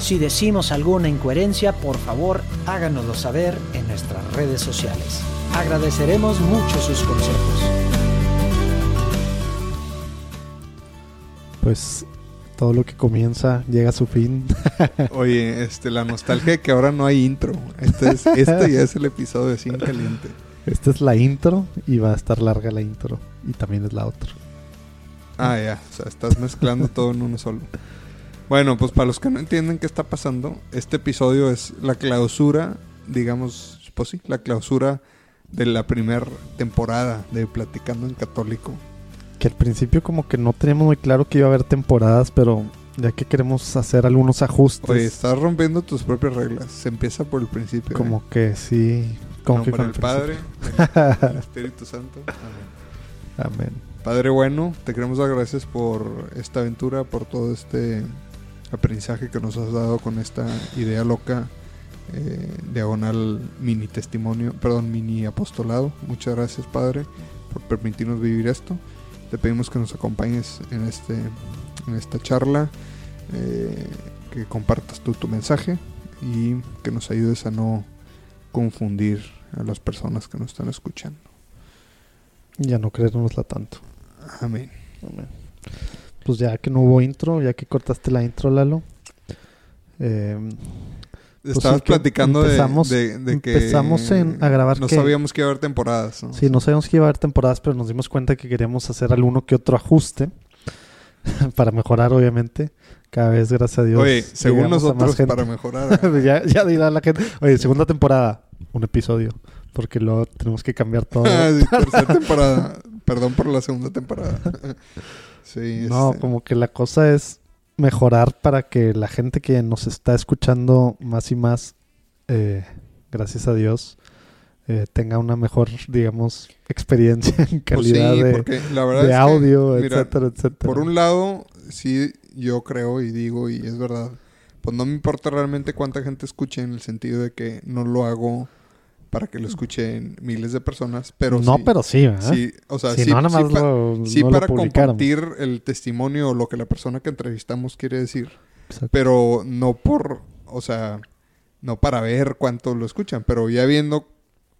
Si decimos alguna incoherencia, por favor háganoslo saber en nuestras redes sociales. Agradeceremos mucho sus consejos. Pues todo lo que comienza llega a su fin. Oye, este, la nostalgia de que ahora no hay intro. Este, es, este ya es el episodio de Sin Caliente. Esta es la intro y va a estar larga la intro. Y también es la otra. Ah, ya. O sea, estás mezclando todo en uno solo. Bueno, pues para los que no entienden qué está pasando, este episodio es la clausura, digamos, pues sí, la clausura de la primera temporada de Platicando en Católico. Que al principio como que no teníamos muy claro que iba a haber temporadas, pero ya que queremos hacer algunos ajustes. Oye, estás rompiendo tus propias reglas. Se empieza por el principio. Como ¿eh? que sí. Como que con el Padre, el Espíritu Santo. Amén. Amén. Padre bueno, te queremos dar gracias por esta aventura, por todo este aprendizaje que nos has dado con esta idea loca, eh, diagonal mini testimonio, perdón, mini apostolado. Muchas gracias, Padre, por permitirnos vivir esto. Te pedimos que nos acompañes en, este, en esta charla, eh, que compartas tú tu mensaje y que nos ayudes a no confundir a las personas que nos están escuchando. Ya no creérnosla tanto. Amén. Amén pues ya que no hubo intro, ya que cortaste la intro, Lalo. Eh, pues Estabas platicando empezamos, de, de, que empezamos en, a grabar. No sabíamos que iba a haber temporadas. ¿no? Sí, no sabíamos que iba a haber temporadas, pero nos dimos cuenta que queríamos hacer alguno que otro ajuste para mejorar, obviamente. Cada vez, gracias a Dios. Oye, según nosotros, para mejorar. ya, ya dirá la gente. Oye, segunda temporada, un episodio. Porque luego tenemos que cambiar todo. sí, tercera temporada. Perdón por la segunda temporada. Sí, no, este. como que la cosa es mejorar para que la gente que nos está escuchando más y más, eh, gracias a Dios, eh, tenga una mejor, digamos, experiencia en calidad pues sí, de, de audio, etcétera, etcétera. Por un lado, sí, yo creo y digo, y es verdad, pues no me importa realmente cuánta gente escuche en el sentido de que no lo hago para que lo escuchen miles de personas, pero no, sí, pero sí, ¿verdad? sí, o sea, Si sí, no, nada sí más pa- lo- sí no lo para compartir el testimonio o lo que la persona que entrevistamos quiere decir, Exacto. pero no por, o sea, no para ver cuánto lo escuchan, pero ya viendo,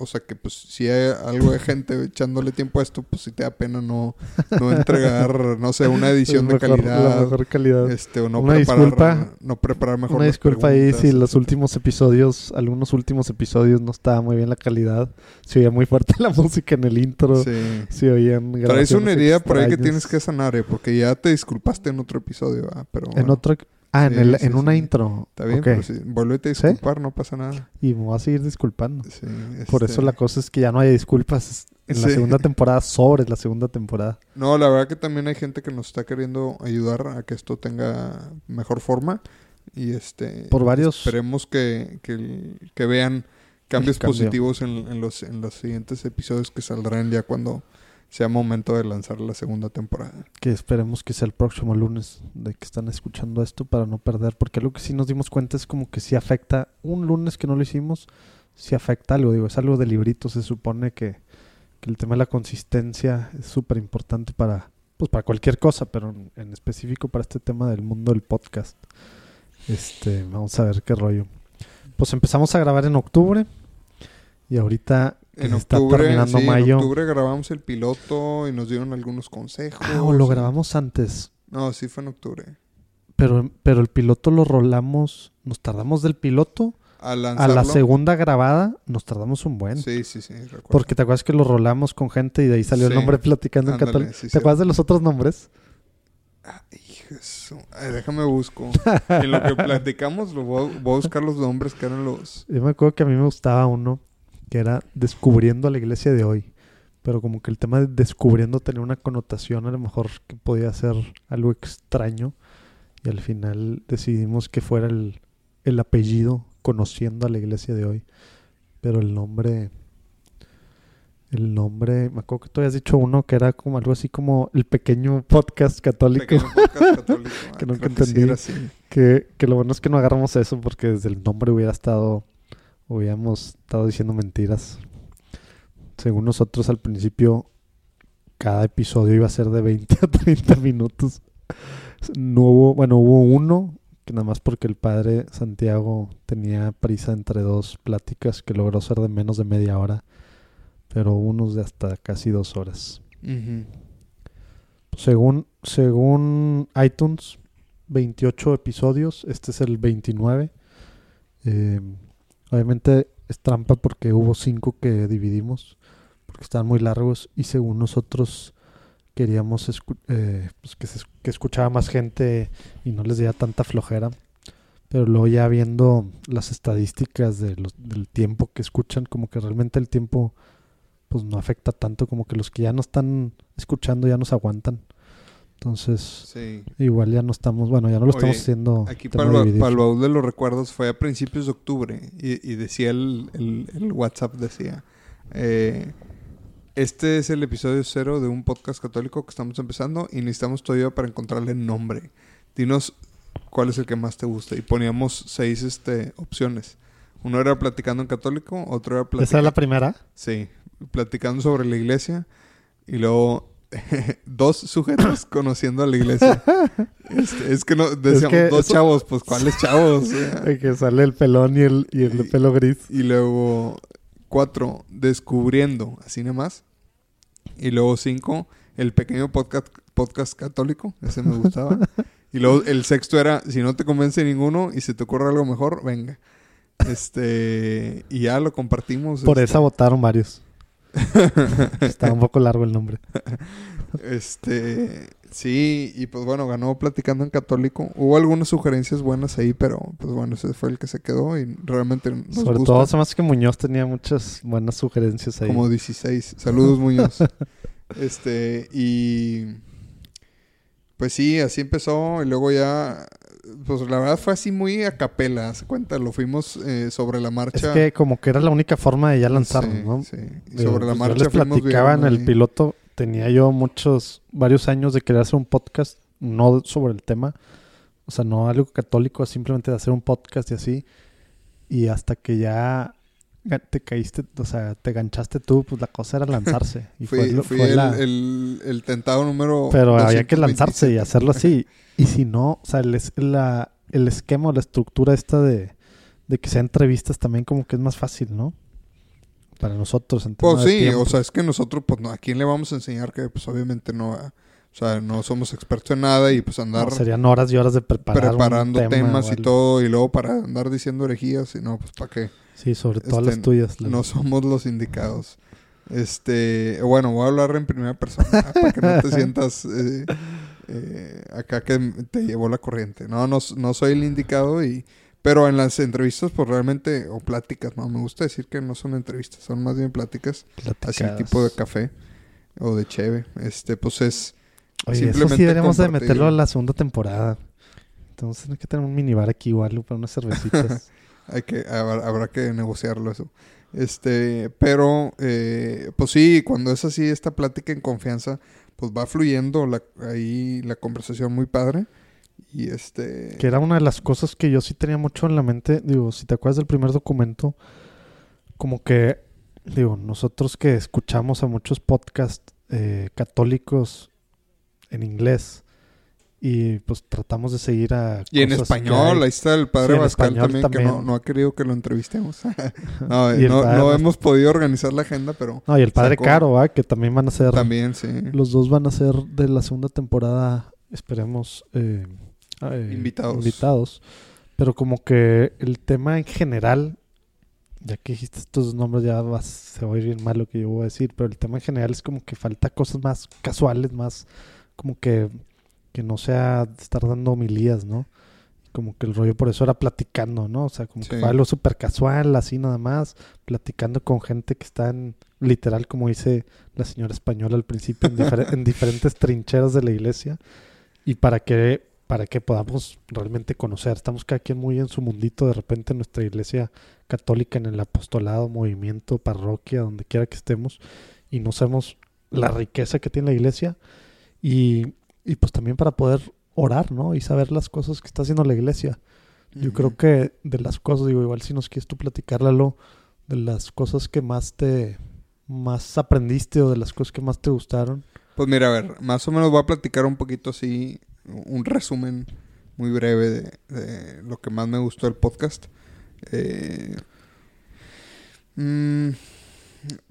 o sea, que pues si hay algo de gente echándole tiempo a esto, pues sí te da pena no, no entregar, no sé, una edición de calidad, La mejor calidad. este, o no Una preparar, disculpa. no preparar mejor Una las disculpa ahí si los etcétera. últimos episodios, algunos últimos episodios no estaba muy bien la calidad. Se oía muy fuerte la música en el intro. Sí. Se oían Traes una herida por ahí que tienes que sanar, eh, porque ya te disculpaste en otro episodio, ah, pero En bueno, otro... Ah, en, el, sí, en una intro. está bien, pero sí, vuélvete a disculpar, no pasa nada. Y me voy a seguir disculpando. Sí, Por este, eso la cosa es que ya no hay disculpas en la segunda temporada sobre la segunda temporada. No, la verdad que también hay gente que nos está queriendo ayudar a que esto tenga mejor forma y este Por varios- esperemos que, que, que vean cambios cambio. positivos en, en los en los siguientes episodios que saldrán ya cuando sea momento de lanzar la segunda temporada. Que esperemos que sea el próximo lunes de que están escuchando esto para no perder. Porque algo que sí nos dimos cuenta es como que sí afecta. Un lunes que no lo hicimos, sí afecta algo. Digo, es algo de librito. Se supone que, que el tema de la consistencia es súper importante para, pues para cualquier cosa, pero en, en específico para este tema del mundo del podcast. Este, vamos a ver qué rollo. Pues empezamos a grabar en octubre. Y ahorita En está octubre, terminando sí, en mayo. octubre grabamos el piloto y nos dieron algunos consejos. Ah, o lo grabamos antes. No, sí fue en octubre. Pero, pero el piloto lo rolamos. Nos tardamos del piloto A la segunda grabada. Nos tardamos un buen. Sí, sí, sí, recuerdo. Porque te acuerdas que lo rolamos con gente y de ahí salió el nombre platicando en católico. sí, ¿Te sí. acuerdas de los otros nombres? Ah, hijo. Jesús. Ay, déjame busco. en lo que platicamos, lo voy, a, voy a buscar los nombres que eran los. Yo me acuerdo que a mí me gustaba uno que era Descubriendo a la iglesia de hoy. Pero como que el tema de descubriendo tenía una connotación a lo mejor que podía ser algo extraño. Y al final decidimos que fuera el, el apellido conociendo a la iglesia de hoy. Pero el nombre el nombre, me acuerdo que tú habías dicho uno que era como algo así como el pequeño podcast católico. Pequeño podcast católico. que nunca creo que sí entendí. Que, que lo bueno es que no agarramos eso porque desde el nombre hubiera estado, hubiéramos estado diciendo mentiras. Según nosotros al principio, cada episodio iba a ser de 20 a 30 minutos. No hubo, bueno, hubo uno que nada más porque el padre Santiago tenía prisa entre dos pláticas que logró ser de menos de media hora, pero unos de hasta casi dos horas. Según, según iTunes, 28 episodios. Este es el 29. Eh, obviamente es trampa porque hubo 5 que dividimos. Porque estaban muy largos. Y según nosotros queríamos eh, pues que, escuchara más gente y no les diera tanta flojera. Pero luego ya viendo las estadísticas de los- del tiempo que escuchan, como que realmente el tiempo pues no afecta tanto, como que los que ya no están escuchando ya nos aguantan. Entonces, Sí. igual ya no estamos, bueno, ya no lo estamos haciendo. Aquí para el, baúl de los recuerdos fue a principios de octubre y, y decía el, el- el WhatsApp, decía, eh, este es el episodio cero de un podcast católico que estamos empezando y necesitamos tu ayuda para encontrarle nombre. Dinos cuál es el que más te gusta. Y poníamos seis este, opciones. Uno era platicando en católico, otro era ¿Esa platicando... es la primera? Sí, platicando sobre la iglesia y luego dos sujetos conociendo a la iglesia. Este, es que no decíamos que dos eso- chavos, pues ¿cuáles chavos? Que sale el pelón y el, y el Y- pelo gris. y luego cuatro, descubriendo, así nada más. Y luego cinco, el pequeño podcast, podcast católico, ese me gustaba. y luego el sexto era, si no te convence ninguno y se te ocurre algo mejor, venga. Este, y ya lo compartimos. Por este, esa votaron varios. Estaba un poco largo el nombre. Este, sí, y pues bueno, ganó platicando en católico. Hubo algunas sugerencias buenas ahí, pero pues bueno, ese fue el que se quedó y realmente nos Sobre gusta. todo, hace que Muñoz tenía muchas buenas sugerencias ahí. como 16. Saludos, Muñoz. este, y pues sí, así empezó y luego ya pues la verdad fue así muy a capela, se cuenta, lo fuimos eh, sobre la Es marcha. que como que era la única forma de ya lanzarlo, Sí, ¿no? sí. Y Digo, sobre la pues, marcha Yo les platicaba en el ahí. piloto, tenía yo muchos, varios años de querer hacer un podcast, no sobre el tema, o sea, no algo católico, simplemente de hacer un podcast y así, y hasta que ya te caíste, o sea, te ganchaste tú, pues la cosa era lanzarse. Y Fui, fue, fui fue el, la- el- el tentado número Pero había que 227. lanzarse y hacerlo así. Y si no, o sea, el, es- la- el esquema o la estructura esta de, de que sea entrevistas también como que es más fácil, ¿no? Para nosotros. En Pues sí, o sea, es que nosotros, pues, no, ¿a quién le vamos a enseñar que, pues, obviamente no, o sea, no somos expertos en nada y, pues, andar No, serían horas y horas de preparar un preparando tema temas y todo y luego para andar diciendo herejías y no, pues, ¿para qué? Sí, sobre todo Este, las tuyas. las- No somos los indicados. Este, bueno, voy a hablar en primera persona para que no te sientas eh, eh, acá que te llevó la corriente. No, no, no soy el indicado y... Pero en las entrevistas, pues realmente, o pláticas, no, me gusta decir que no son entrevistas, son más bien pláticas, así platicadas. tipo de café o de cheve. Este, pues es Oye, eso sí simplemente de compartir. meterlo a la segunda temporada. Entonces hay que tener un minibar aquí igual para unas cervecitas. Hay que, habrá, que negociarlo eso. Este, pero, eh, pues sí, cuando es así esta plática en confianza, pues va fluyendo la, ahí la conversación muy padre. Y este... que era una de las cosas que yo sí tenía mucho en la mente. Digo, si te acuerdas del primer documento, como que, digo, nosotros que escuchamos a muchos podcasts eh, católicos en inglés y pues tratamos de seguir a... Y en español, hay. ahí está el Sí, padre Bascal español también, que no, no ha querido que lo entrevistemos. no, el no, no hemos podido organizar la agenda, pero No, y el padre sacó- Caro, ¿va? que también van a ser... también sí. Los dos van a ser de la segunda temporada, esperemos, eh, eh, Invitados. invitados. Pero como que el tema en general, ya que dijiste estos nombres, ya vas, se va a ir bien mal lo que yo voy a decir, pero el tema en general es como que falta cosas más casuales, más como que que no sea estar dando homilías, ¿no? Como que el rollo por eso era platicando, ¿no? O sea, como que fue algo súper casual, así nada más, platicando con gente que está en, literal, como dice la señora española al principio, en, difer- en diferentes trincheras de la iglesia, y para que, para que podamos realmente conocer. Estamos cada quien muy en su mundito, de repente en nuestra iglesia católica, en el apostolado, movimiento, parroquia, donde quiera que estemos, y no sabemos la riqueza que tiene la iglesia, y, y pues también para poder orar, ¿no? Y saber las cosas que está haciendo la iglesia. Yo creo que de las cosas, digo, igual si nos quieres tú platicar, Lalo, de las cosas que más te, más aprendiste o de las cosas que más te gustaron. Pues mira, a ver, más o menos voy a platicar un poquito así, un resumen muy breve de, de lo que más me gustó del podcast. Eh, mm,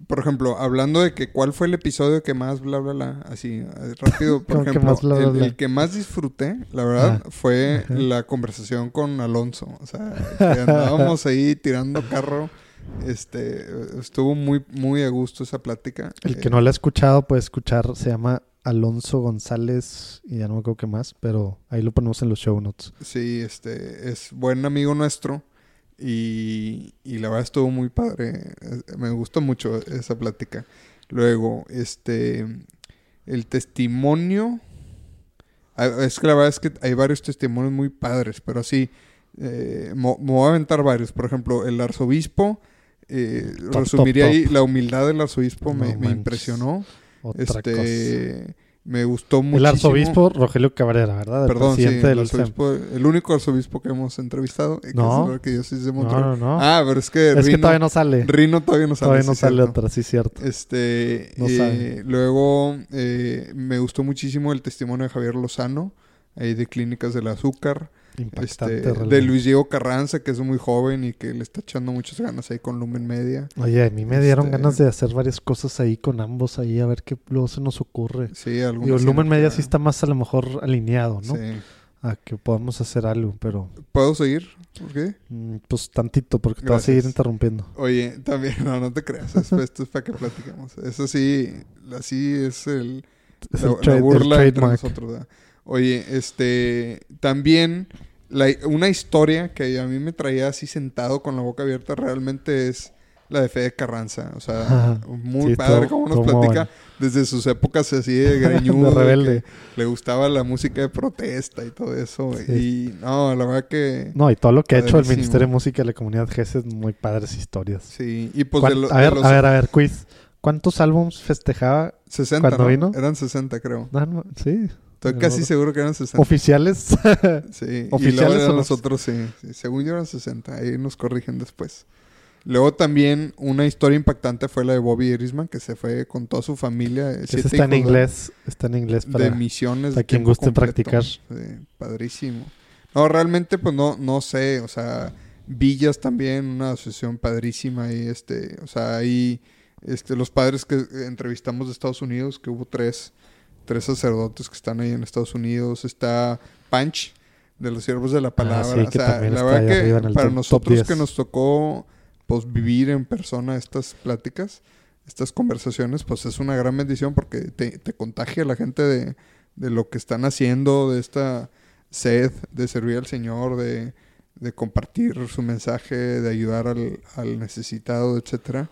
por ejemplo, hablando de que cuál fue el episodio que más bla bla bla, así eh, rápido, por ¿Cómo que ejemplo, más bla, bla, el, bla? el que más disfruté, la verdad, Ah, fue ajá. la conversación con Alonso. O sea, que andábamos ahí tirando carro. Este, estuvo muy, muy a gusto esa plática. El que Eh, no lo ha escuchado puede escuchar, se llama Alonso González y ya no me acuerdo qué más, pero ahí lo ponemos en los show notes. Sí, este, es buen amigo nuestro y, y la verdad estuvo muy padre. Eh, Me gustó mucho esa plática. Luego, este, el testimonio. Es que la verdad es que hay varios testimonios muy padres, pero sí, eh, me voy a aventar varios. Por ejemplo, el arzobispo, eh, Top, resumiría top, ahí, la humildad del arzobispo me, No me manches. impresionó. Otra cosa. Me gustó mucho. El arzobispo Rogelio Cabrera, ¿verdad? El Perdón, sí, el, arzobispo, el único arzobispo que hemos entrevistado. que No. es la arquidiócesis de No, Monterrey. no, no. Ah, pero es que es que Rino, todavía no sale. Rino todavía no sale. todavía no sí, sale cierto. otra, sí, cierto. Este, No eh, sabe. luego eh, me gustó muchísimo el testimonio de Javier Lozano, ahí de Clínicas del Azúcar. Impactante. Este, de. Luis Diego Carranza, que es muy joven y que le está echando muchas ganas ahí con Lumen Media. Oye, a mí me dieron Este- ganas de hacer varias cosas ahí con ambos ahí, a ver qué luego se nos ocurre. Sí, Digo, Lumen. Media sí está más a lo mejor alineado, ¿no? Sí. A que podamos hacer algo, pero ¿Puedo seguir? ¿Por qué? mm, pues tantito, porque te va a seguir interrumpiendo. Oye, también, no, no te creas. Esto, es para que platiquemos. Eso sí, así es el, Es la, el, la trade- el burla entre nosotros. ¿verdad? Oye, este, también la- una historia que a mí me traía así sentado con la boca abierta realmente es la de Fede Carranza. O sea, Ajá. muy Sí, padre cómo nos platica bueno. desde sus épocas así de greñudo. De rebelde. Le gustaba la música de protesta y todo eso. Sí. Y no, la verdad que... No, y todo lo que ha hecho el. Ministerio de Música de la Comunidad GES es muy padres historias. Sí, y pues ¿Cuán- de, lo- a, de ver, los a ver, a ver, quiz. ¿Cuántos álbums festejaba? 60, ¿Cuándo ¿no? vino? Eran 60, creo. No, no, sí. Estoy casi seguro que eran 60. ¿Oficiales? Sí, ¿Oficiales o eran no? los otros, sí, sí. Según yo eran 60. Ahí nos corrigen después. Luego también una historia impactante fue la de Bobby Erisman, que se fue con toda su familia. siete está en de- inglés. Está en inglés De, para... misiones. para de quien guste completo. practicar. Sí, padrísimo. No, realmente, pues no, no sé. O sea, Villas también, una asociación padrísima. Y este, o sea, ahí este, los padres que entrevistamos de Estados Unidos, que hubo tres, tres sacerdotes que están ahí en Estados Unidos. Está Punch, de los siervos de la palabra. Ah, sí, o sea, la verdad que para nosotros 10. que nos tocó pues vivir en persona estas pláticas, estas conversaciones, pues es una gran bendición porque te, te contagia la gente de, de lo que están haciendo, de esta sed de servir al Señor, de, de compartir su mensaje, de ayudar al, al necesitado, etcétera.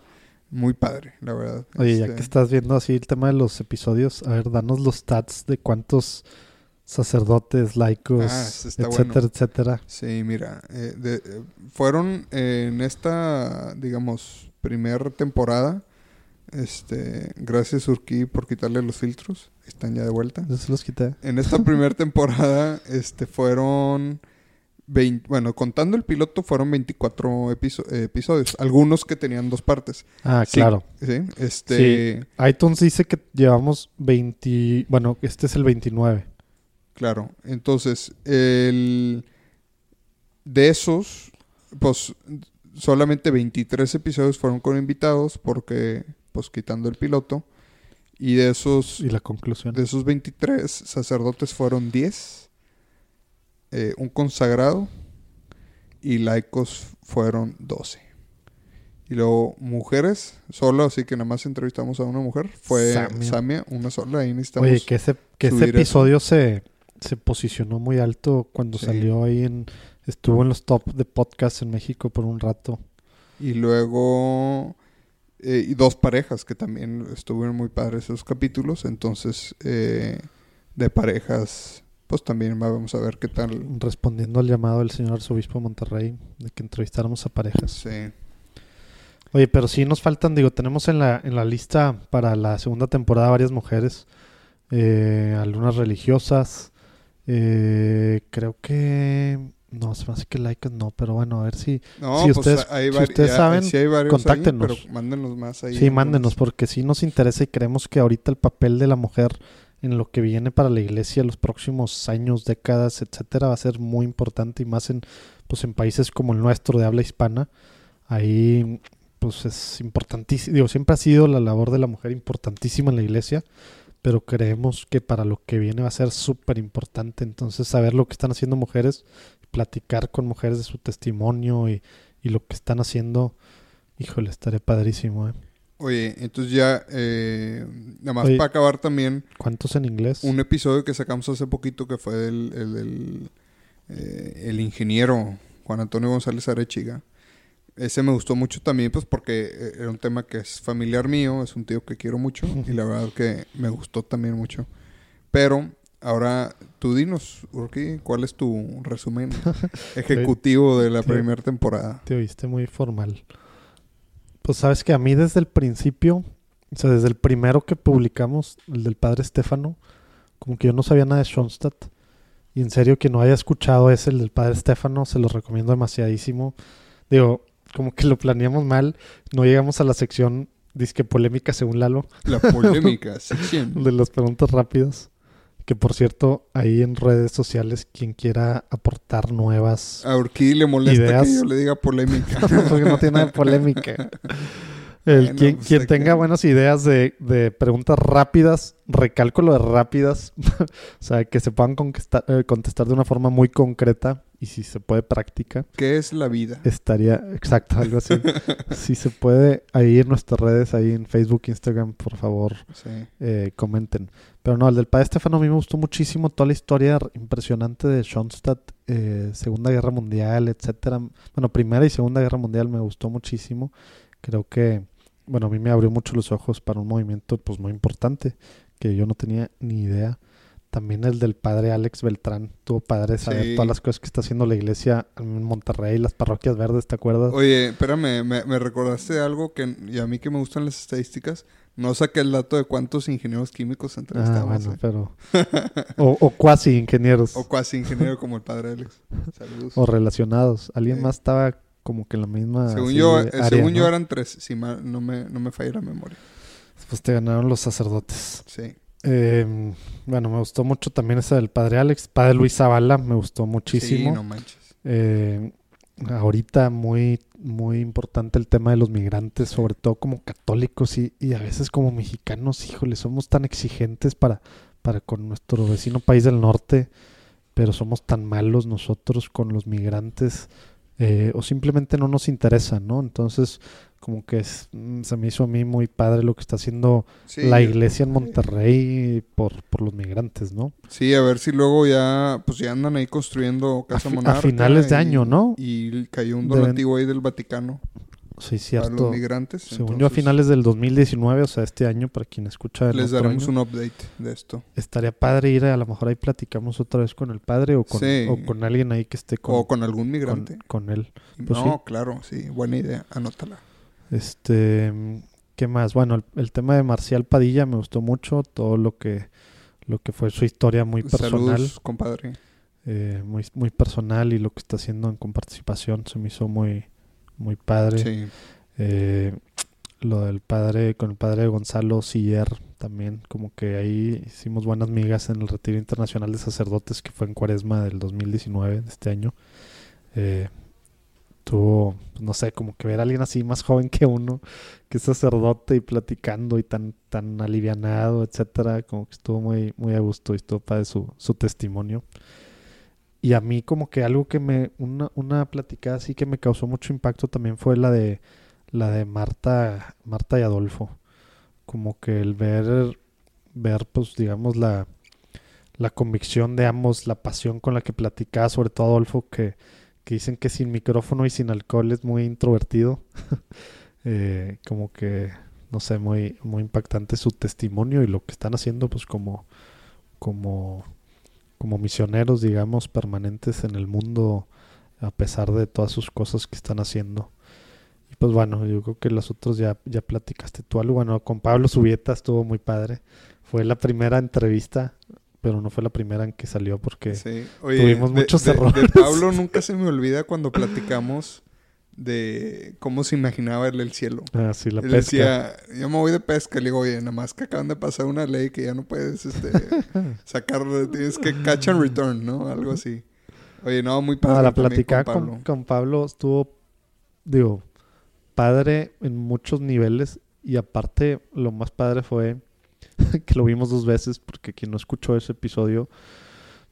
Muy padre, la verdad. Oye, ya Este, que estás viendo así el tema de los episodios, a ver, danos los stats de cuántos sacerdotes, laicos, Ah, etcétera, bueno. etcétera. Sí, mira, eh, de- eh, fueron eh, en esta, digamos, primer temporada. Este, gracias Urquí por quitarle los filtros. Están ya de vuelta. Yo se los quité. En esta primera temporada, este, fueron 20, bueno, contando el piloto, fueron 24 episo- episodios. Algunos que tenían dos partes. Ah, Sí, claro. ¿sí? Este, iTunes dice que llevamos 20... Bueno, este es el 29. Claro, entonces, el de esos, pues solamente 23 episodios fueron con invitados porque, pues quitando el piloto, y de esos, Y la conclusión. de esos 23 sacerdotes fueron 10, eh, un consagrado, y laicos fueron 12. Y luego mujeres, solo, así que nada más entrevistamos a una mujer, fue Samia. Samia, una sola, ahí necesitamos... Oye, que ese, que ese episodio se, se posicionó muy alto cuando Sí. salió ahí en... Estuvo en los top de podcast en México por un rato. Y luego... eh, y dos parejas que también estuvieron muy padres esos capítulos. Entonces, eh, de parejas, pues también vamos a ver qué tal. Respondiendo al llamado del señor arzobispo de Monterrey de que entrevistáramos a parejas. Sí. Oye, pero sí nos faltan, digo, tenemos en la, en la lista para la segunda temporada varias mujeres, eh, algunas religiosas, eh, creo que, no, se me hace que laicas no, pero bueno, a ver si, No, Si pues ustedes- hay si ustedes ya- saben, sí hay varios ahí, contáctenos. pero mándenos más ahí. sí, mándenos, porque sí nos interesa y creemos que ahorita el papel de la mujer en lo que viene para la iglesia los próximos años, décadas, etcétera, va a ser muy importante y más en, pues en países como el nuestro de habla hispana, ahí pues es importantísimo, digo, siempre ha sido la labor de la mujer importantísima en la iglesia, pero creemos que para lo que viene va a ser súper importante, entonces saber lo que están haciendo mujeres, platicar con mujeres de su testimonio y, y lo que están haciendo, híjole, estaría padrísimo, ¿eh? Oye, entonces ya, eh, nada más Oye. para acabar también, ¿Cuántos en inglés? un episodio que sacamos hace poquito que fue del, el, del, eh, el ingeniero Juan Antonio González Arechiga. Ese me gustó mucho también, pues porque eh, era un tema que es familiar mío, es un tío que quiero mucho y la verdad que me gustó también mucho. Pero ahora tú dinos, Urki, ¿cuál es tu resumen ejecutivo de la primera temporada? Te oíste muy formal. Pues sabes que a mí desde el principio, o sea, desde el primero que publicamos, el del padre Estefano, como que yo no sabía nada de Schoenstatt. Y en serio, que no haya escuchado ese, el del padre Estefano, se lo recomiendo demasiadísimo. Digo, como que lo planeamos mal, no llegamos a la sección disque polémica según Lalo, La polémica sección. de las preguntas rápidas. Que por cierto, ahí en redes sociales, quien quiera aportar nuevas A Urquí le molesta Ideas. que yo le diga polémica. porque no tiene nada de polémica. El, Bueno, quien pues, quien tenga que- buenas ideas de, de preguntas rápidas, recalco lo de rápidas, o sea, que se puedan contestar, eh, contestar de una forma muy concreta y si se puede práctica, ¿Qué es la vida? estaría exacto, algo así. si se puede, ahí en nuestras redes, ahí en Facebook, Instagram, por favor, Sí. eh, comenten. Pero no, el del padre Estefano a mí me gustó muchísimo toda la historia impresionante de Schoenstatt, eh, Segunda Guerra Mundial, etcétera. Bueno, Primera y Segunda Guerra Mundial me gustó muchísimo. Creo que, bueno, a mí me abrió mucho los ojos para un movimiento pues muy importante que yo no tenía ni idea. También el del padre Alex Beltrán, tuvo padre saber Sí. todas las cosas que está haciendo la iglesia en Monterrey, las parroquias verdes, ¿te acuerdas? Oye, espérame, me, me recordaste algo que, y a mí que me gustan las estadísticas, no saqué el dato de cuántos ingenieros químicos ah, entrevistamos. bueno, ¿eh? pero... o, o cuasi ingenieros. O cuasi ingeniero como el padre Alex. Saludos. o relacionados. Alguien Sí. más estaba como que la misma. según así, yo, eh, área, según yo eran tres, si mal- no, me, no me falla la memoria. Pues te ganaron los sacerdotes. Sí. Eh, bueno, me gustó mucho también esa del padre Alex. Padre Luis Zavala, me gustó muchísimo. Sí, no manches. Eh, ahorita muy, muy importante el tema de los migrantes, sobre todo como católicos y, y a veces como mexicanos, híjole, somos tan exigentes para, para con nuestro vecino país del norte, pero somos tan malos nosotros con los migrantes eh, o simplemente no nos interesa, ¿no? Entonces, como que es- mm, se me hizo a mí muy padre lo que está haciendo Sí, la yo- iglesia en Monterrey por, por los migrantes, ¿no? Sí, a ver si luego ya, pues ya andan ahí construyendo Casa a Monarca. finales de año, ¿no? Y cayó un Deben- donativo ahí del Vaticano Sí, para cierto. los migrantes. Según yo, a finales del 2019, o sea, este año, para quien escucha Les daremos año, un update de esto. estaría padre ir, a, a lo mejor ahí platicamos otra vez con el padre o con, Sí. o con alguien ahí que esté con, o con algún con, migrante. con él. pues no, sí. claro, sí, buena idea, anótala. Este, ¿qué más? Bueno, el, el tema de Marcial Padilla me gustó mucho, todo lo que, lo que fue su historia muy personal, Saludos, compadre. eh, muy, muy personal y lo que está haciendo en comparticipación se me hizo muy, muy padre. Sí. Eh, lo del padre, con el padre Gonzalo Siller también, como que ahí hicimos buenas migas en el Retiro Internacional de Sacerdotes que fue en Cuaresma del 2019, de este año. Eh, tuvo, pues, no sé, como que ver a alguien así más joven que uno, que es sacerdote y platicando y tan, tan alivianado, etcétera, como que estuvo muy, muy a gusto y estuvo padre su, su testimonio. Y a mí como que algo que me, una, una platicada así que me causó mucho impacto también fue la de la de Marta, Marta y Adolfo. Como que el ver, ver, pues, digamos, la, la convicción de ambos, la pasión con la que platicaba, sobre todo Adolfo, que, que dicen que sin micrófono y sin alcohol es muy introvertido. Eh, como que, no sé, muy, muy impactante su testimonio y lo que están haciendo, pues como, como, como misioneros, digamos, permanentes en el mundo, a pesar de todas sus cosas que están haciendo. Y pues bueno, yo creo que los otros ya, ya platicaste tú algo. Bueno, con Pablo Subieta estuvo muy padre. Fue la primera entrevista pero no fue la primera en que salió porque tuvimos muchos errores. De Pablo nunca se me olvida cuando platicamos de cómo se imaginaba él el cielo. Ah, sí, la él pesca. decía, yo me voy de pesca. Le digo, oye, nada más que acaban de pasar una ley que ya no puedes este, sacar, tienes que catch and return, ¿no? Algo así. Oye, no, muy padre. Ah, la platicada con con, Pablo. con Pablo estuvo, digo, padre en muchos niveles y aparte lo más padre fue que lo vimos dos veces porque quien no escuchó ese episodio,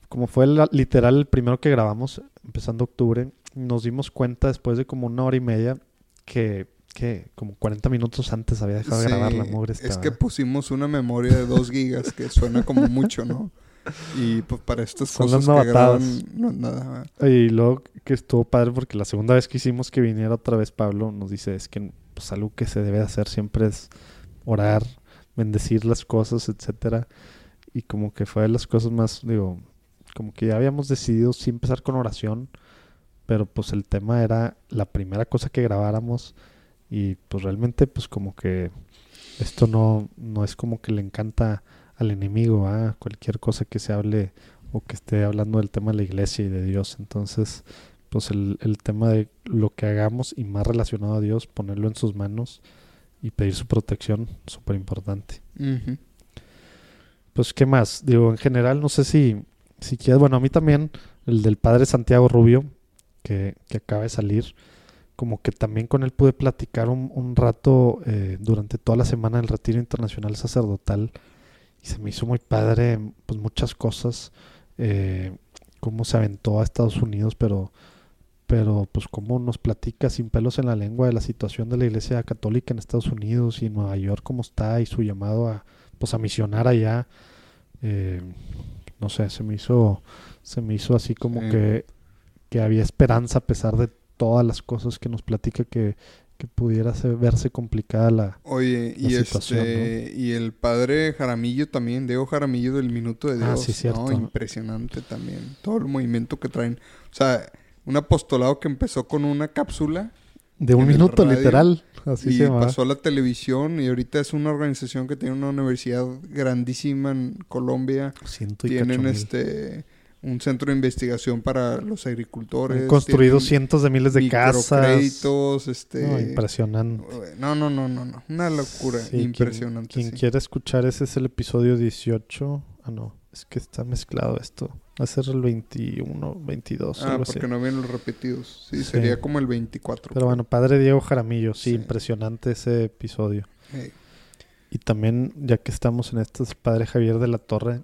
como fue la- literal el primero que grabamos, empezando octubre, nos dimos cuenta después de como una hora y media que, que como 40 minutos antes había dejado de grabar la mugre Es que pusimos una memoria de 2 gigas que suena como mucho, ¿no? Y pues para estas Son cosas las que graban no es nada. Y luego que estuvo padre porque la segunda vez que hicimos que viniera otra vez Pablo nos dice es que pues algo que se debe hacer siempre es orar, bendecir las cosas, etcétera. Y como que fue de las cosas más, digo, como que ya habíamos decidido sí empezar con oración, pero pues el tema era la primera cosa que grabáramos y pues realmente pues como que esto no, no es como que le encanta al enemigo, ¿ah? cualquier cosa que se hable o que esté hablando del tema de la iglesia y de Dios. Entonces, pues el, el tema de lo que hagamos y más relacionado a Dios, ponerlo en sus manos y pedir su protección, súper importante. Pues, ¿qué más? Digo, en general, no sé si, si quieres, bueno, a mí también, el del padre Santiago Rubio, que, que acaba de salir, como que también con él pude platicar un, un rato eh, durante toda la semana del Retiro Internacional Sacerdotal y se me hizo muy padre, pues muchas cosas, eh, cómo se aventó a Estados Unidos, pero, pero pues cómo nos platica sin pelos en la lengua de la situación de la Iglesia Católica en Estados Unidos y Nueva York cómo está y su llamado a, pues a misionar allá. Eh, no sé, se me hizo, se me hizo así como Sí. que, que había esperanza a pesar de todas las cosas que nos platica que, que pudiera ser- verse complicada la... Oye, y La situación, este y el padre Jaramillo también, Diego Jaramillo del Minuto de Dios, Ah, sí, cierto. ¿no? Impresionante también. Todo el movimiento que traen. O sea, un apostolado que empezó con una cápsula De un minuto, radio, literal. Así y se pasó a la televisión y ahorita es una organización que tiene una universidad grandísima en Colombia. Ciento y Tienen este un centro de investigación para los agricultores. Han construido cientos de miles de casas. este No, impresionante. no, no, no, no, no. Una locura. Sí, quien- Impresionante. Quien, sí. quiera escuchar ese es el episodio 18. Ah, no. Es que está mezclado esto. Va a ser el 21, 22, Ah, algo así. porque no vienen los repetidos. Sí, Sí. sería como el 24. Pero bueno, Padre Diego Jaramillo, sí, Sí. impresionante ese episodio. Hey. Y también, ya que estamos en este, es Padre Javier de la Torre,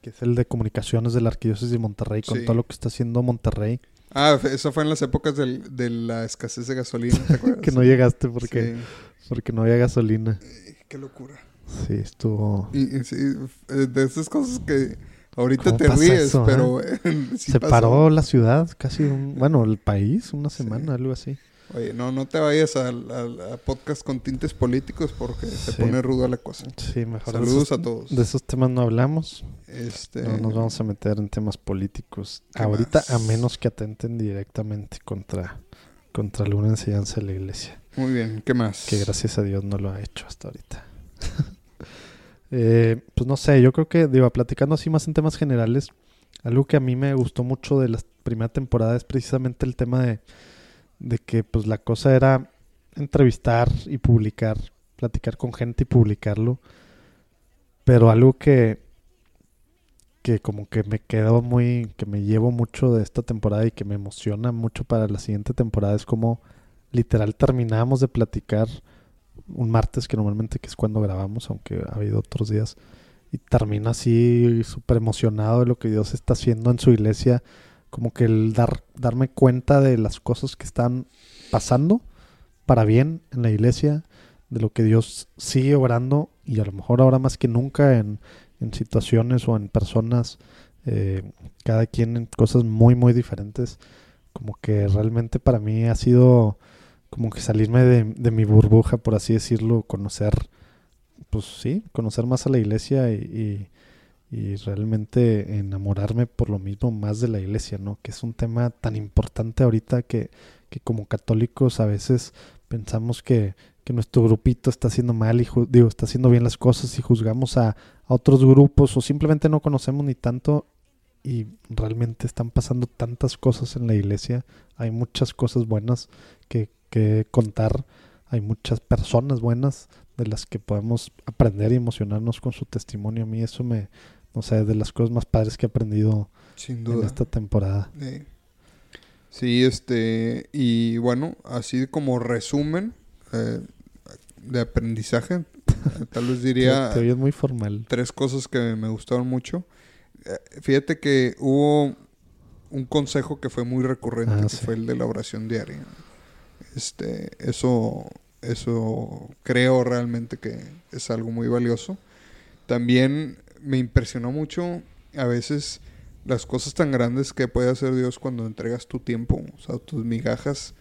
que es el de comunicaciones de la Arquidiócesis de Monterrey, con Sí. todo lo que está haciendo Monterrey. Ah, eso fue en las épocas del- de la escasez de gasolina, ¿te acuerdas? Que no llegaste porque, Sí. porque no había gasolina. Eh, Qué locura. Sí, estuvo... Y, y sí, eh, de esas cosas que ahorita ¿Cómo te ríes, eso, pero eh, sí Se pasó. paró la ciudad, casi un... Bueno, el país, una semana, algo así. Oye, no, no te vayas al- al- a, podcast con tintes políticos porque se Sí. pone ruda la cosa. Sí, mejor Saludos esos, a todos. de esos temas no hablamos. Este, No nos vamos a meter en temas políticos. ¿Qué Ahorita, más? a menos que atenten directamente contra, contra alguna enseñanza de la iglesia. Muy bien, ¿qué más? Que gracias a Dios no lo ha hecho hasta ahorita. Eh, pues no sé, yo creo que, digo, platicando así más en temas generales, algo que a mí me gustó mucho de la primera temporada es precisamente el tema de, de que pues la cosa era entrevistar y publicar, platicar con gente y publicarlo. Pero algo que, que como que me quedó muy, que me llevo mucho de esta temporada y que me emociona mucho para la siguiente temporada es como literal terminamos de platicar un martes que normalmente que es cuando grabamos, aunque ha habido otros días, y termina así súper emocionado de lo que Dios está haciendo en su iglesia, como que el dar, darme cuenta de las cosas que están pasando para bien en la iglesia, de lo que Dios sigue obrando y a lo mejor ahora más que nunca en, en situaciones o en personas, eh, cada quien en cosas muy, muy diferentes. Como que realmente para mí ha sido como que salirme de, de mi burbuja, por así decirlo, conocer, pues sí, conocer más a la iglesia y, y, y realmente enamorarme por lo mismo más de la iglesia, ¿no? Que es un tema tan importante ahorita que, que como católicos a veces pensamos que, que nuestro grupito está haciendo mal y digo, está haciendo bien las cosas y juzgamos a, a otros grupos o simplemente no conocemos ni tanto y realmente están pasando tantas cosas en la iglesia, hay muchas cosas buenas que, que contar, hay muchas personas buenas de las que podemos aprender y emocionarnos con su testimonio. A mí eso me, no sé, de las cosas más padres que he aprendido Sin en esta temporada. Sí, este, y bueno, así como resumen eh, de aprendizaje, eh, tal vez diría Te, te muy formal. tres cosas que me gustaron mucho. Eh, Fíjate que hubo un consejo que fue muy recurrente, Ah, que sí. fue el de la oración diaria. Este, eso, eso creo realmente que es algo muy valioso. También me impresionó mucho a veces las cosas tan grandes que puede hacer Dios cuando entregas tu tiempo, o sea, tus migajas,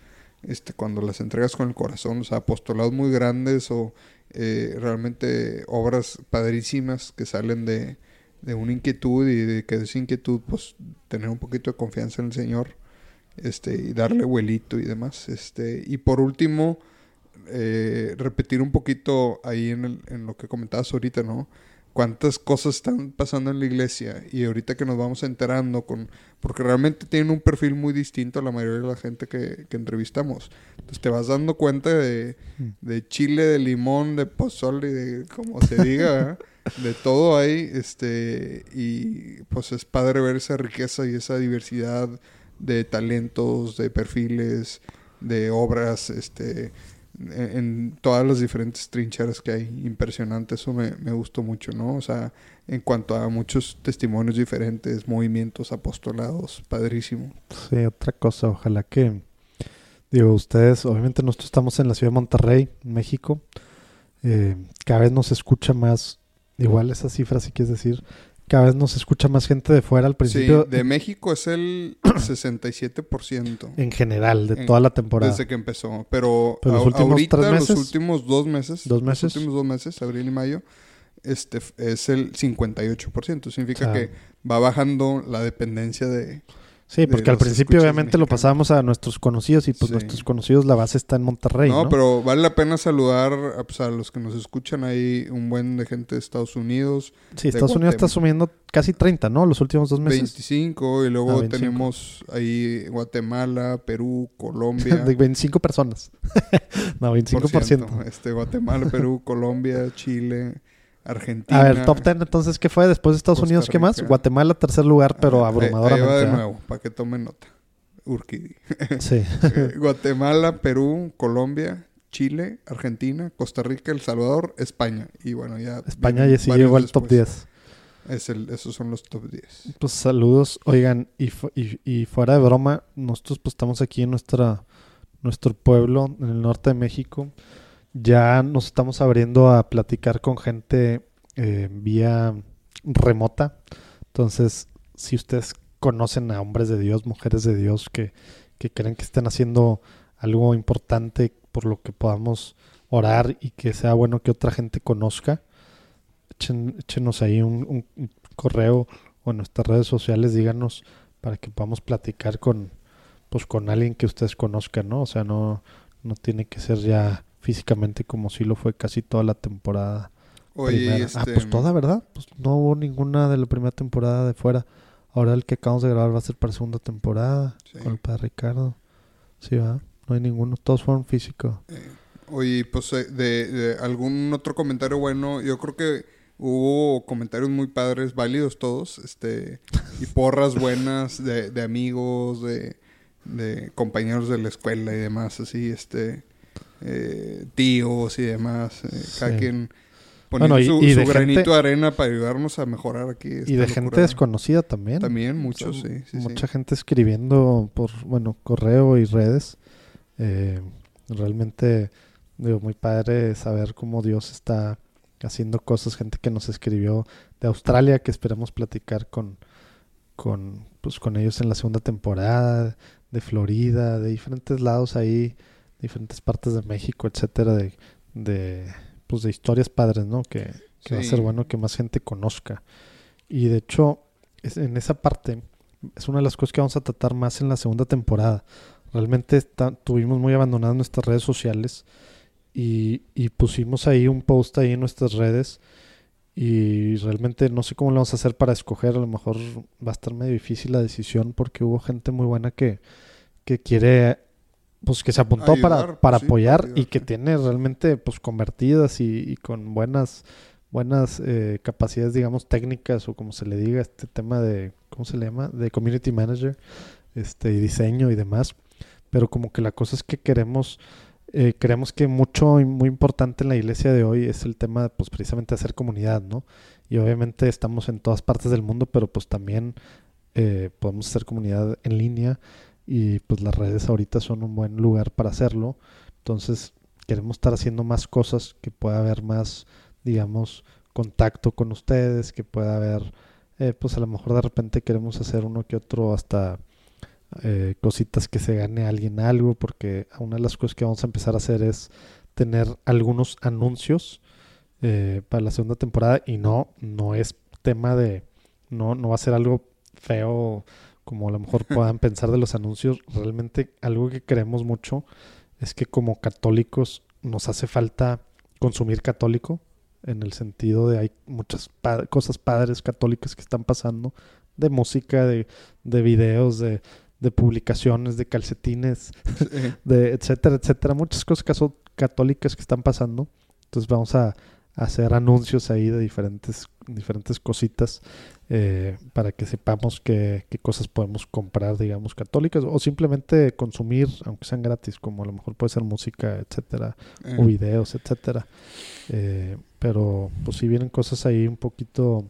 este, cuando las entregas con el corazón, o sea, apostolados muy grandes o eh, realmente obras padrísimas que salen de, de una inquietud y de que de esa inquietud, pues, tener un poquito de confianza en el Señor, este, y darle vuelito y demás, este, y por último, eh, repetir un poquito ahí en, el- en lo que comentabas ahorita, ¿no? Cuántas cosas están pasando en la iglesia y ahorita que nos vamos enterando con... Porque realmente tienen un perfil muy distinto a la mayoría de la gente que, que entrevistamos. Entonces te vas dando cuenta de, de chile, de limón, de pozole, de como se diga, ¿verdad? de todo hay, este, y pues es padre ver esa riqueza y esa diversidad de talentos, de perfiles, de obras, este, en, todas las diferentes trincheras que hay. Impresionante, eso me, me gustó mucho, ¿no? O sea, en cuanto a muchos testimonios diferentes, movimientos, apostolados, padrísimo. Sí, otra cosa, ojalá que, digo, ustedes, obviamente nosotros estamos en la ciudad de Monterrey, México, eh, cada vez nos escucha más, igual esa cifra si quieres decir, cada vez nos escucha más gente de fuera al principio, sí, de México es el 67%. en general, de en- toda la temporada. Desde que empezó. Pero, Pero los a- últimos ahorita, tres los meses, últimos dos meses, dos los meses. últimos dos meses, abril y mayo, este es el 58%. Significa O sea, que va bajando la dependencia de... Sí, porque al principio obviamente lo pasábamos a nuestros conocidos y pues Sí. nuestros conocidos la base está en Monterrey, no, ¿no? pero vale la pena saludar a, pues, a los que nos escuchan. Hay un buen de gente de Estados Unidos, sí, Estados Unidos está subiendo casi 30, ¿no? Los últimos dos meses. 25, y luego Ah, 25. tenemos ahí Guatemala, Perú, Colombia. De 25 personas. no, 25%. Este, Guatemala, Perú, Colombia, Chile, Argentina. A ver, top 10 entonces, ¿qué fue después de Estados Costa Unidos? ¿Qué más? Rica. Guatemala, tercer lugar, pero Ah, ahí- abrumadoramente. Ahí va de nuevo, para que tomen nota. Urquidi. Sí. Guatemala, Perú, Colombia, Chile, Argentina, Costa Rica, El Salvador, España. Y bueno, ya. España ya sí llegó al top después. 10. Es el, esos son los top 10. Pues saludos. Oigan, y, fu- y, y fuera de broma, nosotros pues estamos aquí en nuestra, nuestro pueblo, en el norte de México. Ya nos estamos abriendo a platicar con gente eh, vía remota. Entonces, si ustedes conocen a hombres de Dios, mujeres de Dios que, que creen que estén haciendo algo importante por lo que podamos orar y que sea bueno que otra gente conozca, échenos ahí un, un- un correo o en nuestras redes sociales, díganos para que podamos platicar con pues con alguien que ustedes conozcan, ¿no? O sea, no, no tiene que ser ya físicamente como si lo fue casi toda la temporada Oye, este, Ah, pues toda, ¿verdad? Pues no hubo ninguna de la primera temporada de fuera. Ahora el que acabamos de grabar va a ser para segunda temporada Sí. con el padre Ricardo. Sí, va. No hay ninguno. Todos fueron físicos. eh, oye, pues eh, de, de algún otro comentario bueno, yo creo que hubo comentarios muy padres, válidos todos, este, y porras buenas de, de amigos, de, de compañeros de la escuela y demás, así, este, eh, tíos y demás, eh, cada Sí. quien poniendo Bueno, y- su, y su de granito gente- de arena para ayudarnos a mejorar aquí. esta Y de locura. gente desconocida también. También, O muchos, sea, sí, sí, Mucha sí. gente escribiendo por, bueno, correo y redes. Eh, realmente, digo, muy padre saber cómo Dios está haciendo cosas, gente que nos escribió de Australia, que esperamos platicar con, con, pues, con ellos en la segunda temporada, de Florida, de diferentes lados ahí, diferentes partes de México, etcétera, de, de, pues, de historias padres, ¿no? Que, que va a Sí. ser bueno que más gente conozca. Y de hecho, es- en esa parte es una de las cosas que vamos a tratar más en la segunda temporada. Realmente está- tuvimos muy abandonadas nuestras redes sociales y, y pusimos ahí un post ahí en nuestras redes y realmente no sé cómo lo vamos a hacer para escoger. A lo mejor va a estar medio difícil la decisión porque hubo gente muy buena que, que quiere, pues que se apuntó para, Ayudar, para sí, apoyar para y que ayudar. tiene realmente pues convertidas y, y con buenas buenas eh, capacidades, digamos, técnicas o como se le diga, este tema de, ¿cómo se le llama? De community manager, este, y diseño y demás. Pero como que la cosa es que queremos, eh, creemos que mucho y muy importante en la iglesia de hoy es el tema, pues precisamente hacer comunidad, ¿no? Y obviamente estamos en todas partes del mundo, pero pues también eh, podemos hacer comunidad en línea y pues las redes ahorita son un buen lugar para hacerlo. Entonces queremos estar haciendo más cosas, que pueda haber más, digamos, contacto con ustedes, que pueda haber, eh, pues a lo mejor de repente queremos hacer uno que otro hasta eh, cositas que se gane alguien algo, porque una de las cosas que vamos a empezar a hacer es tener algunos anuncios eh, para la segunda temporada y no, no es tema de, no, no va a ser algo feo como a lo mejor puedan pensar de los anuncios. Realmente algo que queremos mucho es que como católicos nos hace falta consumir católico en el sentido de hay muchas pa- cosas padres católicas que están pasando de música, de, de videos, de, de publicaciones, de calcetines, Sí. de etcétera, etcétera, muchas cosas caso- católicas que están pasando. Entonces vamos a, a hacer anuncios ahí de diferentes, diferentes cositas eh, para que sepamos qué, qué cosas podemos comprar, digamos, católicas o simplemente consumir, aunque sean gratis, como a lo mejor puede ser música, etcétera, Eh, o videos, etcétera. Eh, pero pues si vienen cosas ahí un poquito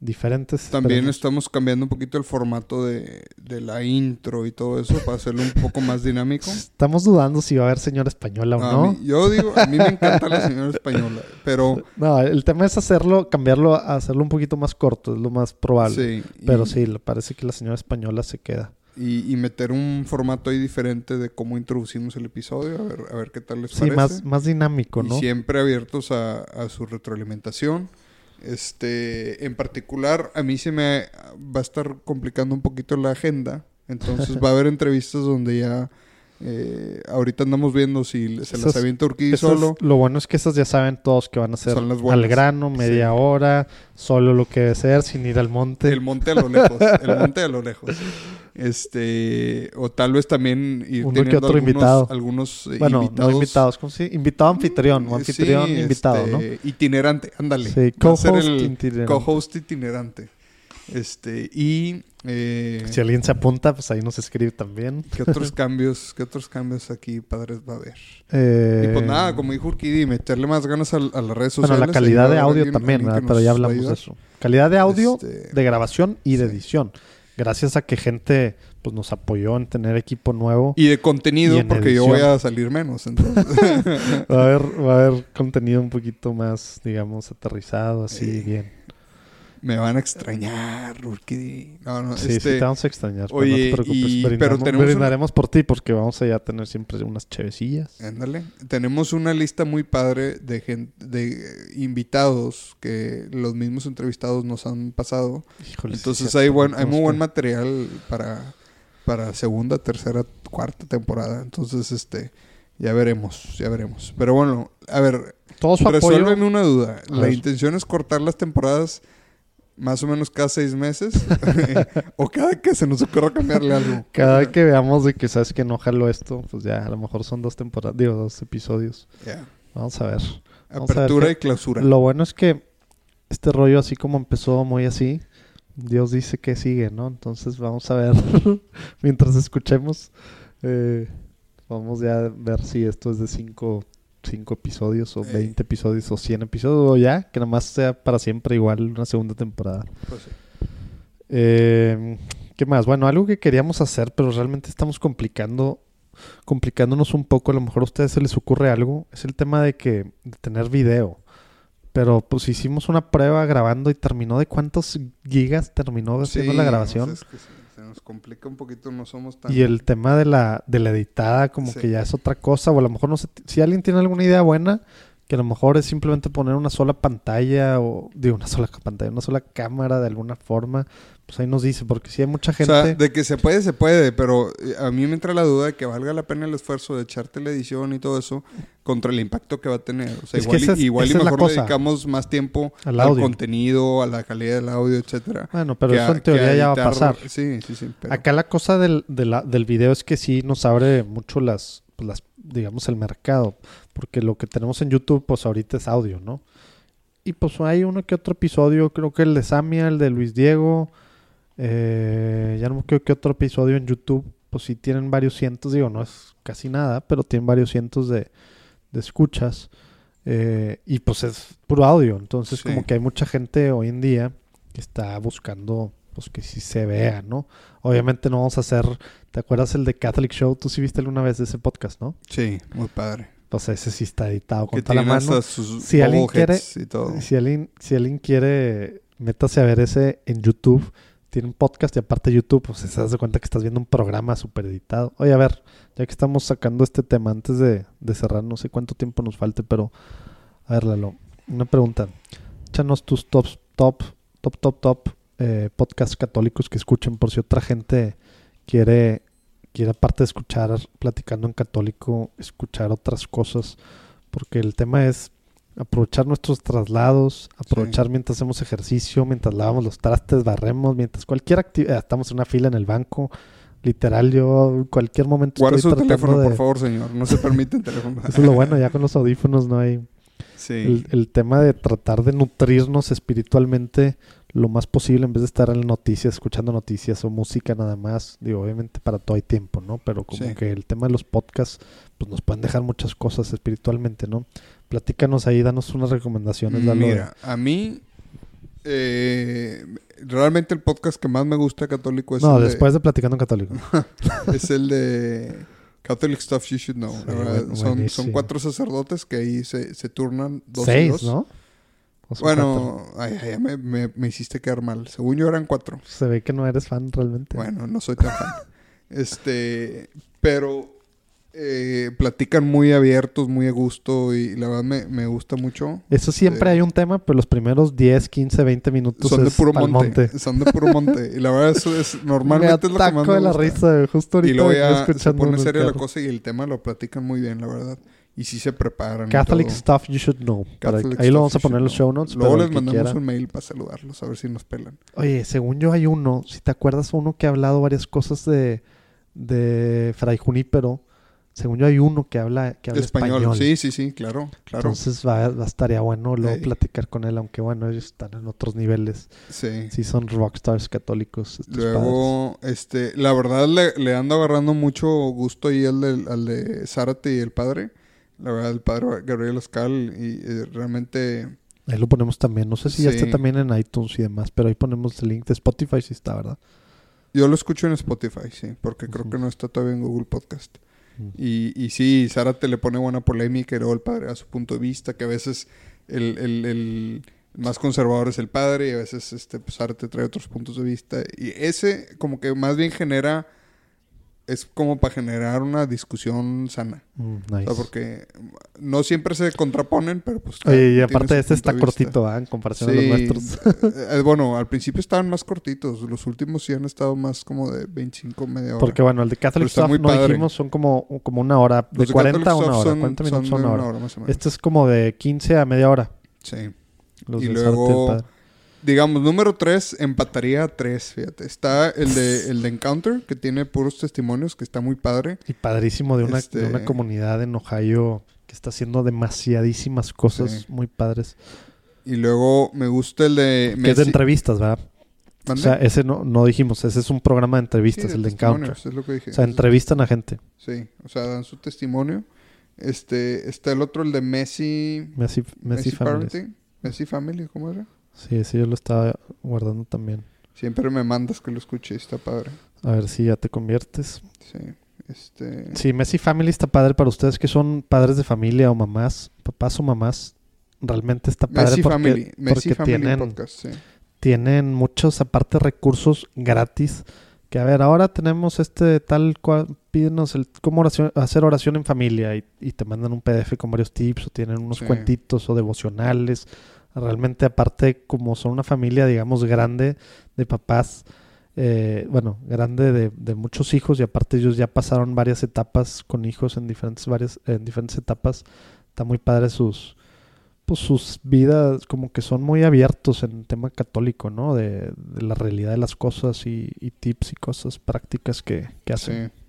diferentes. También estamos cambiando un poquito el formato de, de la intro y todo eso para hacerlo un poco más dinámico. Estamos dudando si va a haber señora española o no. mí- yo digo, a mí me encanta la señora española, pero No, el tema es hacerlo, cambiarlo, a hacerlo un poquito más corto, es lo más probable. sí. Pero y- sí, parece que la señora española se queda. Y, y meter un formato ahí diferente de cómo introducimos el episodio, a ver, a ver qué tal les Sí, parece. más, más dinámico, y ¿no? siempre abiertos a, a su retroalimentación. Este, en particular, a mí se me va a estar complicando un poquito la agenda. Entonces va a haber entrevistas donde ya eh, ahorita andamos viendo si se las avienta Esas- solo. lo bueno es que esas ya saben todos que van a ser al grano, media Sí. hora, solo lo que debe ser, sin ir al monte. El monte a lo lejos, el monte a lo lejos. Este, o tal vez también ir Uno que otro algunos, invitado. algunos eh, bueno, invitados. no invitados, ¿cómo se Invitado anfitrión, o anfitrión sí, invitado, este, ¿no? Itinerante, ándale. Sí, co-host el itinerante. co-host itinerante. Este, y eh, Si alguien se apunta, pues ahí nos escribe también. ¿qué otros cambios, qué otros cambios aquí padres va a haber? Eh, y pues nada, como dijo Urquidi, meterle más ganas a, a las redes Bueno, sociales. la calidad de audio alguien- también, alguien que ¿verdad? pero ya hablamos de eso. Calidad de audio, Este, de grabación y de sí. edición. Gracias a que gente pues nos apoyó en tener equipo nuevo. Y de contenido, Y porque yo voy a salir menos. Entonces, Va a haber, va a haber contenido un poquito más, digamos, aterrizado, así bien. Me van a extrañar, Urquidi. No, no, Sí, sí, este, te vamos a extrañar. pero oye, no te preocupes. y- pero Brindamos- tenemos una- brindaremos por ti porque vamos a ya tener siempre unas chevecillas. Ándale. Tenemos una lista muy padre de gente, de invitados que los mismos entrevistados nos han pasado. Híjole, Entonces hay buen, hay muy buen material para, para segunda, tercera, cuarta temporada. Entonces, este, ya veremos, ya veremos. Pero bueno, a ver, Todo su apoyo. resuélveme una duda. A ¿La ver. intención es cortar las temporadas más o menos cada seis meses? ¿O cada que se nos ocurra cambiarle algo? Cada que veamos de que sabes que no jalo esto, pues ya a lo mejor son dos temporadas, digo, dos episodios. Vamos a ver. Vamos a ver Apertura y clausura. Lo bueno es que este rollo así como empezó muy así, Dios dice que sigue, ¿no? Entonces vamos a ver, mientras escuchemos, eh, vamos ya a ver si esto es de cinco, cinco episodios o Ey. 20 episodios o 100 episodios o ya, que nada más sea para siempre igual una segunda temporada. Pues sí. Eh, ¿Qué más? Bueno, algo que queríamos hacer, pero realmente estamos complicando, complicándonos un poco. A lo mejor a ustedes se les ocurre algo. Es el tema de que de tener video. Pero pues hicimos una prueba grabando y terminó de cuántos gigas terminó haciendo la grabación. es que sí, se nos complica un poquito, no somos tan... Y el tema de la, de la editada como Sí. que ya es otra cosa. O a lo mejor no sé, si alguien tiene alguna idea buena, que a lo mejor es simplemente poner una sola pantalla o digo una sola pantalla, una sola cámara de alguna forma, pues ahí nos dice, porque si hay mucha O gente... sea, de que se puede, se puede, pero eh, a mí me entra la duda de que valga la pena el esfuerzo de echarte la edición y todo eso contra el impacto que va a tener. O sea, Es igual, y- esa es- igual y esa mejor dedicamos más tiempo Al al, contenido, a la calidad del audio, etcétera. Bueno, pero eso a- en teoría ya va a pasar. Sí, sí, sí. pero- Acá la cosa del, de la- del video es que sí nos abre mucho las, pues, las, digamos, el mercado. Porque lo que tenemos en YouTube, pues ahorita es audio, ¿no? Y pues hay uno que otro episodio, creo que el de Samia, el de Luis Diego. eh, ya no creo que otro episodio en YouTube, pues sí tienen varios cientos, digo, no es casi nada, pero tienen varios cientos de, de escuchas. eh, y pues es puro audio. Entonces, Sí. como que hay mucha gente hoy en día que está buscando, pues que sí se vea, ¿no? Obviamente no vamos a hacer. ¿Te acuerdas el de Catholic Show? Tú sí viste alguna vez de ese podcast, ¿no? Sí, muy padre. Pues ese sí está editado con Que toda la mano. sus Si alguien bobbleheads y todo. Si alguien, si alguien quiere, métase a ver ese en YouTube. Tiene un podcast y aparte YouTube, pues se das de cuenta que estás viendo un programa súper editado. Oye, a ver, ya que estamos sacando este tema antes de, de cerrar, no sé cuánto tiempo nos falte, pero a ver, Lalo, una pregunta. Échanos tus tops, top, top, top, top eh, podcasts católicos que escuchen por si otra gente quiere, quiere aparte de escuchar platicando en católico, escuchar otras cosas, porque el tema es aprovechar nuestros traslados, aprovechar mientras hacemos ejercicio, mientras lavamos los trastes, barremos, mientras cualquier actividad, estamos en una fila en el banco, literal yo en cualquier momento Guarda su teléfono, de- por favor, señor. No se permite el teléfono. Eso es lo bueno, ya con los audífonos no hay Sí. el, el tema de tratar de nutrirnos espiritualmente lo más posible en vez de estar en noticias, escuchando noticias o música nada más. Digo, obviamente para todo hay tiempo, ¿no? Pero como Sí. que el tema de los podcasts, pues nos pueden dejar muchas cosas espiritualmente, ¿no? Platícanos ahí, danos unas recomendaciones. Lalo, Mira, a mí eh, realmente el podcast que más me gusta católico es, no, el, después de Platicando en Católico. es el de Catholic Stuff You Should Know. Sí, son, cuatro sacerdotes que ahí se, se turnan dos y Seis, dos. ¿no? ¿O son Bueno, ay, ay, me, me- me hiciste quedar mal. Según yo eran cuatro. Se ve que no eres fan realmente. Bueno, no soy tan fan. Este, pero eh, platican muy abiertos, muy a gusto y la verdad me, me gusta mucho. Eso siempre Eh, hay un tema, pero los primeros 10, 15, 20 minutos Son de es puro pa'l monte, Son de puro monte. Y la verdad eso es normalmente me es lo que más me de la gusta. risa, justo ahorita Y luego ya se escuchando pone en el seria la cosa y el tema lo platican muy bien, la verdad. Y sí se preparan. y Catholic. Stuff You Should Know. Catholic ahí lo vamos a poner en los show notes. Luego les mandamos quiera. un mail para saludarlos, a ver si nos pelan. Oye, según yo hay uno, si te acuerdas, uno que ha hablado varias cosas de, de Fray Junípero. Según yo hay uno que habla, que habla Español. español. Sí, sí, sí, claro, claro. Entonces va, va- estaría bueno luego platicar con él, aunque bueno, ellos están en otros niveles. sí. Sí son rockstars católicos. padres. Luego, este, la verdad le, le ando agarrando mucho gusto ahí al de, al de Zárate y el padre. La verdad, el padre Gabriel Oscal y realmente Ahí lo ponemos también. No sé si ya está también en iTunes y demás, pero ahí ponemos el link de Spotify si está, ¿verdad? yo lo escucho en Spotify, sí, porque creo que no está todavía en Google Podcast. Y, y sí, Zárate le pone buena polémica y luego el padre a su punto de vista, que a veces el, el- el más conservador es el padre y a veces este, pues, Zárate trae otros puntos de vista. Y ese como que más bien genera, es como para generar una discusión sana. Mm, O nice. sea, porque no siempre se contraponen, pero pues... Oye, y aparte este está de cortito, ¿verdad? En comparación Sí, a los nuestros. eh, bueno, al principio estaban más cortitos. Los últimos sí han estado más como de 25, media hora. Porque bueno, el de Catholic Stuff no padre. dijimos, son como, como una hora, de Los 40 a una hora, son- 40 minutos son una de hora. más o menos. Este es como de 15 a media hora. Sí. Los Y de luego- Padre. Digamos, número 3, empataría a 3, fíjate. Está el de, el de Encounter, que tiene puros testimonios, que está muy padre. Y padrísimo de una, Este- de una comunidad en Ohio que está haciendo demasiadísimas cosas Sí. muy padres. Y luego me gusta el de... Que es de Messi- entrevistas, ¿verdad? O sea, ese no, no dijimos, ese es un programa de Sí, entrevistas, el de Encounter. Es lo que dije. O sea, entrevistan a gente. Sí, o sea, dan su testimonio. Este, está el otro, el de Messi... Messi, Messi Families. Parenting. Messi Family, ¿cómo era? Sí, ese yo lo estaba guardando también. Siempre me mandas que lo escuche, está padre. A ver si ya te conviertes. Sí, este... Sí, Messi Family está padre para ustedes que son padres de familia o mamás, papás o mamás. realmente está padre Messi porque, Family. Messi porque Family tienen, Podcast, sí. tienen muchos, aparte, recursos gratis. Que a ver, ahora tenemos este tal cual, pídenos el, cómo oración- hacer oración en familia y, y te mandan un PDF con varios tips o tienen unos Sí. cuentitos o devocionales. Realmente, aparte, como son una familia, digamos, grande de papás, eh, bueno, grande de, de muchos hijos y aparte ellos ya pasaron varias etapas con hijos en diferentes, varias, en diferentes etapas. Está muy padre sus, pues sus vidas como que son muy abiertos en tema católico, ¿no? De, de la realidad de las cosas y, y tips y cosas prácticas que, que hacen. Sí.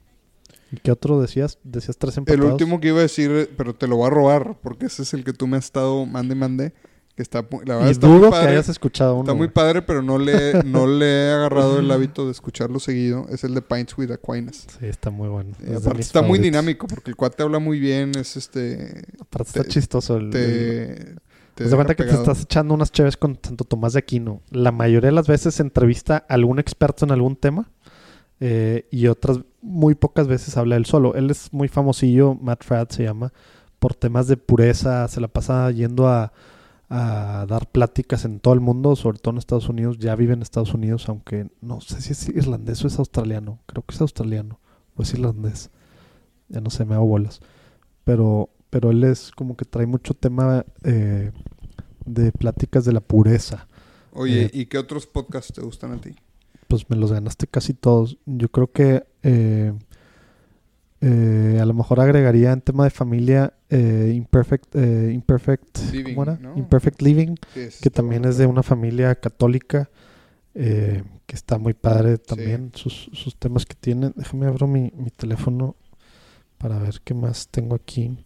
¿Y qué otro decías? Decías tres El empatados. último que iba a decir, pero te lo voy a robar, porque ese es el que tú me has estado mande mande, que está, mu- la verdad y está muy dudo que padre. hayas escuchado uno. Está muy padre, pero no le, no le he agarrado el hábito de escucharlo seguido. Es el de Pints with Aquinas. Sí, está muy bueno. Eh, Es aparte está muy dinámico, porque el cuate habla muy bien, es este... Aparte está chistoso. El, el- Te... de cuenta que te estás echando unas chéves con Santo Tomás de Aquino. La mayoría de las veces entrevista a algún experto en algún tema eh, y otras muy pocas veces habla él solo. Él es muy famosillo, Matt Fradd se llama, por temas de pureza. Se la pasa yendo a, a dar pláticas en todo el mundo, sobre todo en Estados Unidos. Ya vive en Estados Unidos, aunque no sé si es irlandés o es australiano. Creo que es australiano o es irlandés. Ya no sé, me hago bolas. Pero, pero él es como que trae mucho tema eh, de pláticas de la pureza. Oye, Eh, ¿y qué otros podcasts te gustan a ti? Pues me los ganaste casi todos. Yo creo que eh, eh, a lo mejor agregaría en tema de familia eh, Imperfect, eh, Imperfect, Living, ¿cómo era? ¿no? Imperfect Living, Sí, que también bueno es de una familia católica, que está muy padre Sí. también, sus, sus temas que tienen. Déjame abro mi, mi teléfono para ver qué más tengo aquí.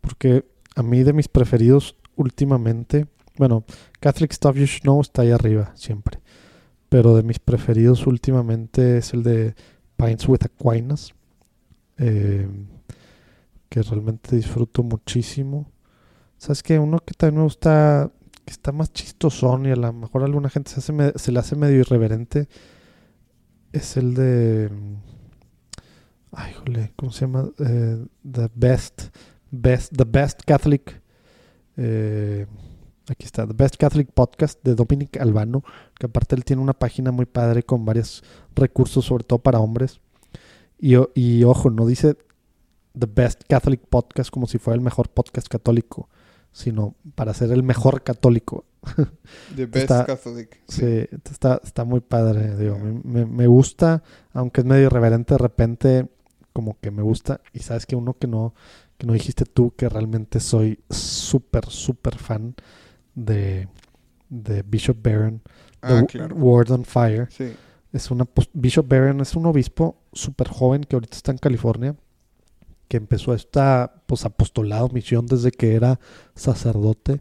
Porque a mí de mis preferidos últimamente, bueno, Catholic Stuff You Should Know está ahí arriba siempre. Pero de mis preferidos últimamente es el de Pints with Aquinas. Eh, que realmente disfruto muchísimo. ¿Sabes qué? Uno que también me gusta, que está más chistosón y a lo mejor alguna gente se, hace se le hace medio irreverente, es el de... Ay, jole, ¿cómo se llama? Eh, the Best, Best, The Best Catholic... eh, aquí está, The Best Catholic Podcast de Dominic Albano, que aparte él tiene una página muy padre con varios recursos, sobre todo para hombres. Y, y ojo, no dice The Best Catholic Podcast como si fuera el mejor podcast católico, sino para ser el mejor católico. The Best está- Catholic. Sí, está, está muy padre, digo, me, me- me gusta, aunque es medio irreverente de repente, como que me gusta. Y sabes que uno que no, que no dijiste tú, que realmente soy súper, súper fan de, de Bishop Barron, Ah, de claro. Word on Fire. Sí. Es una Bishop Barron es un obispo súper joven que ahorita está en California, que empezó esta pues, apostolado, misión desde que era sacerdote,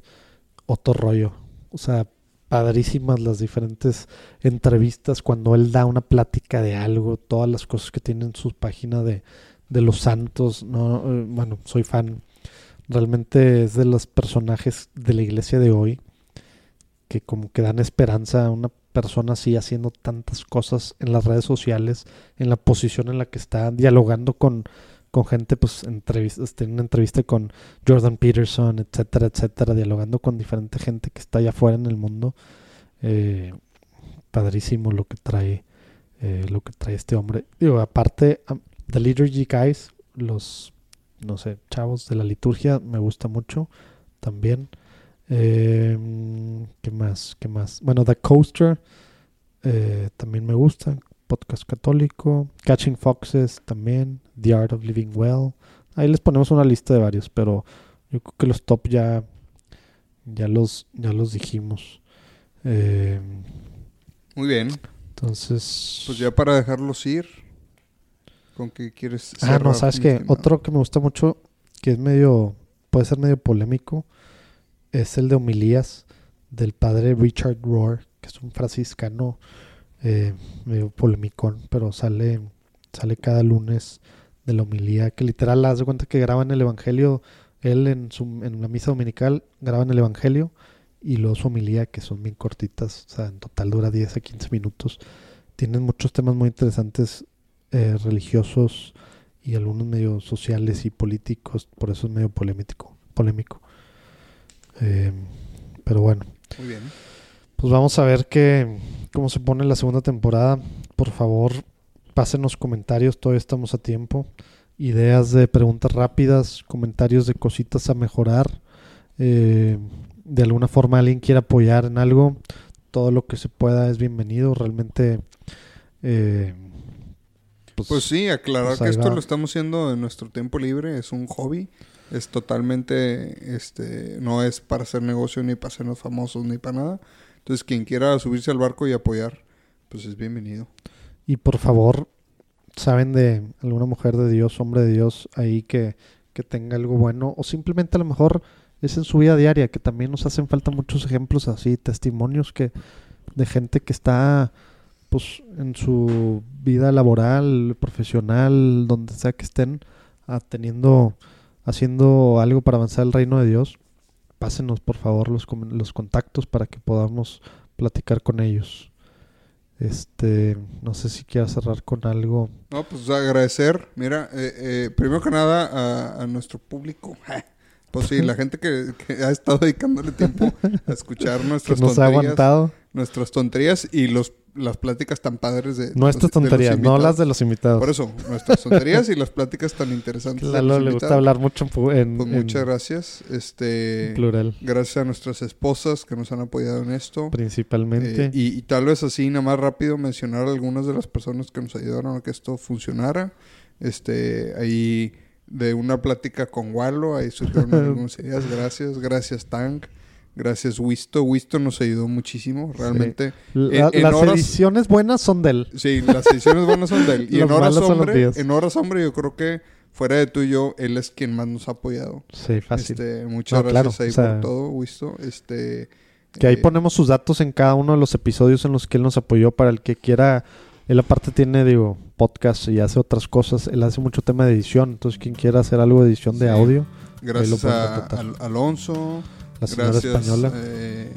otro rollo. O sea, padrísimas las diferentes entrevistas cuando él da una plática de algo, todas las cosas que tiene en su página de, de los santos. No, Eh, bueno, soy fan. Realmente es de los personajes de la iglesia de hoy que como que dan esperanza a una persona así haciendo tantas cosas en las redes sociales, en la posición en la que está, dialogando con, con gente, pues entrevistas, tiene una entrevista con Jordan Peterson, etcétera, etcétera, dialogando con diferente gente que está allá afuera en el mundo. Eh, padrísimo lo que trae, eh, lo que trae este hombre. Digo, aparte, The Liturgy Guys, los, no sé, chavos de la liturgia, me gusta mucho también. Eh, ¿Qué más? ¿Qué más? Bueno, The Coaster eh, también me gusta. Podcast católico. Catching Foxes también. The Art of Living Well. Ahí les ponemos una lista de varios, pero yo creo que los top ya, ya, los, ya los dijimos. Eh, Muy bien. entonces. Pues ya para dejarlos ir, ¿con qué quieres Ah, no, sabes que estimado? otro que me gusta mucho, que es medio, puede ser medio polémico, es el de homilías del padre Richard Rohr, que es un franciscano eh, medio polémico, pero sale, sale cada lunes de la homilía, que literal haz de cuenta que graban el evangelio, él en, su, en la misa dominical graban el evangelio y luego su homilía, que son bien cortitas, o sea, en total dura 10 a 15 minutos. Tienen muchos temas muy interesantes eh, religiosos y algunos medio sociales y políticos, por eso es medio polémico. polémico. Eh, pero bueno, Muy bien. pues vamos a ver qué, cómo se pone la segunda temporada. Por favor, pásenos comentarios, todavía estamos a tiempo. Ideas de preguntas rápidas, comentarios de cositas a mejorar. Eh, de alguna forma alguien quiere apoyar en algo, todo lo que se pueda es bienvenido. Realmente, eh, Pues sí, aclarar pues que esto va. lo estamos haciendo en nuestro tiempo libre, es un hobby, es totalmente, este, no es para hacer negocio ni para hacernos famosos ni para nada. Entonces quien quiera subirse al barco y apoyar, pues es bienvenido. Y por favor, saben de alguna mujer de Dios, hombre de Dios ahí que, que tenga algo bueno o simplemente a lo mejor es en su vida diaria, que también nos hacen falta muchos ejemplos así, testimonios que de gente que está pues en su vida laboral, profesional, donde sea que estén, ah, teniendo, haciendo algo para avanzar el reino de Dios. Pásenos por favor los, los contactos para que podamos platicar con ellos. Este, no sé si quieras cerrar con algo. No, pues agradecer, mira, eh, eh, primero que nada a, a nuestro público. Pues sí, la gente que, que ha estado dedicándole tiempo a escuchar Que nuestras nos ha tonterías, aguantado. nuestras tonterías y los las pláticas tan padres de Nuestras de tonterías, no las de los invitados. Por eso, nuestras tonterías y las pláticas tan interesantes. de Lalo los le gusta hablar mucho en, pu- en- Pues en muchas gracias. Este, plural, gracias a nuestras esposas que nos han apoyado en esto. principalmente. Eh, y, y tal vez así, nada más rápido, mencionar algunas de las personas que nos ayudaron a que esto funcionara. Este, ahí de una plática con Walo, ahí surgieron algunas ideas. Gracias, gracias Tank, gracias Wisto. Wisto nos ayudó muchísimo, realmente. La- en- en las horas- ediciones buenas son de él. Sí, las ediciones buenas son de él. Y en horas hombre, en horas hombre, yo creo que fuera de tú y yo, él es quien más nos ha apoyado. Sí, fácil. Este, muchas No, claro, gracias ahí o sea, por todo, Wisto. Este, Que ahí eh, ponemos sus datos en cada uno de los episodios en los que él nos apoyó para el que quiera. Él aparte tiene, digo, podcast y hace otras cosas. Él hace mucho tema de edición. Entonces, quien quiera hacer algo de edición de audio, Gracias a, Alonso, la señora gracias española. eh,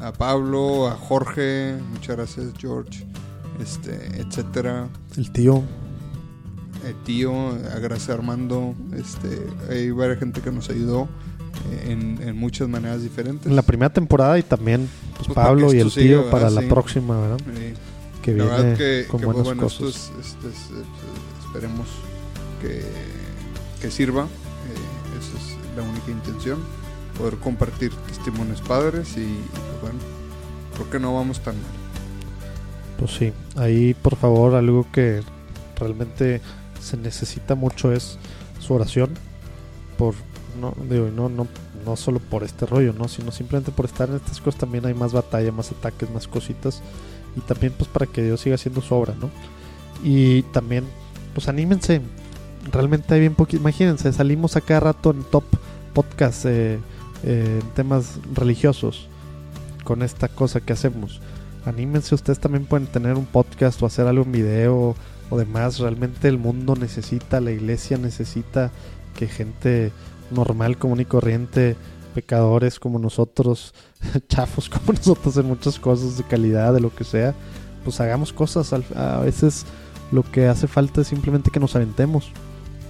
a Pablo, a Jorge, muchas gracias George, este, etcétera. El tío. Eh, tío, gracias a Armando, este, hay varias gente que nos ayudó eh, en, en muchas maneras diferentes. En la primera temporada y también pues, Pues, Pablo y esto el tío ¿verdad? para la Sí. próxima, ¿verdad? Eh, Que la viene que, con que, pues, buenas bueno, esto cosas. es- este es, esperemos que, que sirva. eh, esa es la única intención. Poder compartir testimonios padres y, pues bueno, creo que no vamos tan mal. Pues sí, ahí por favor algo que realmente se necesita mucho es su oración por no digo no no no solo por este rollo, no, sino simplemente por estar en estas cosas también hay más batalla, más ataques, más cositas y también pues para que Dios siga haciendo su obra, ¿no? Y también pues anímense. Realmente hay bien poquito, imagínense, salimos a cada rato en top podcast eh, eh, temas religiosos con esta cosa que hacemos anímense, ustedes también pueden tener un podcast o hacer algo en video o demás. Realmente el mundo necesita, la iglesia necesita que gente normal, común y corriente, pecadores como nosotros, chafos como nosotros en muchas cosas de calidad, de lo que sea, pues hagamos cosas. A veces lo que hace falta es simplemente que nos aventemos.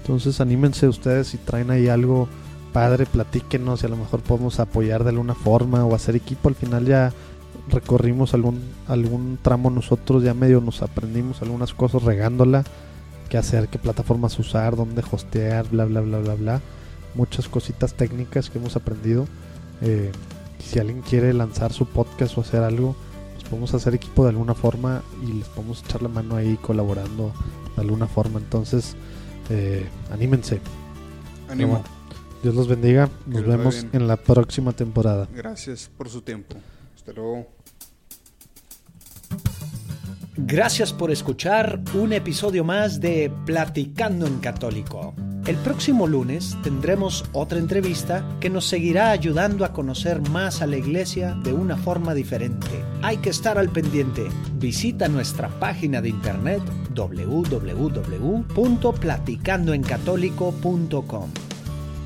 Entonces anímense ustedes y traen ahí algo padre, platíquenos y a lo mejor podemos apoyar de alguna forma o hacer equipo. Al final ya recorrimos algún, algún tramo nosotros, ya medio nos aprendimos algunas cosas regándola, qué hacer, qué plataformas usar, dónde hostear, bla, bla, bla, bla, bla. Muchas cositas técnicas que hemos aprendido. Eh, si alguien quiere lanzar su podcast o hacer algo, pues podemos hacer equipo de alguna forma y les podemos echar la mano ahí colaborando de alguna forma. Entonces, eh, anímense. Dios los bendiga. Nos vemos bien. en la próxima temporada. Gracias por su tiempo. Hasta luego. Gracias por escuchar un episodio más de Platicando en Católico. El próximo lunes tendremos otra entrevista que nos seguirá ayudando a conocer más a la iglesia de una forma diferente. Hay que estar al pendiente. Visita nuestra página de internet www.platicandoencatólico.com.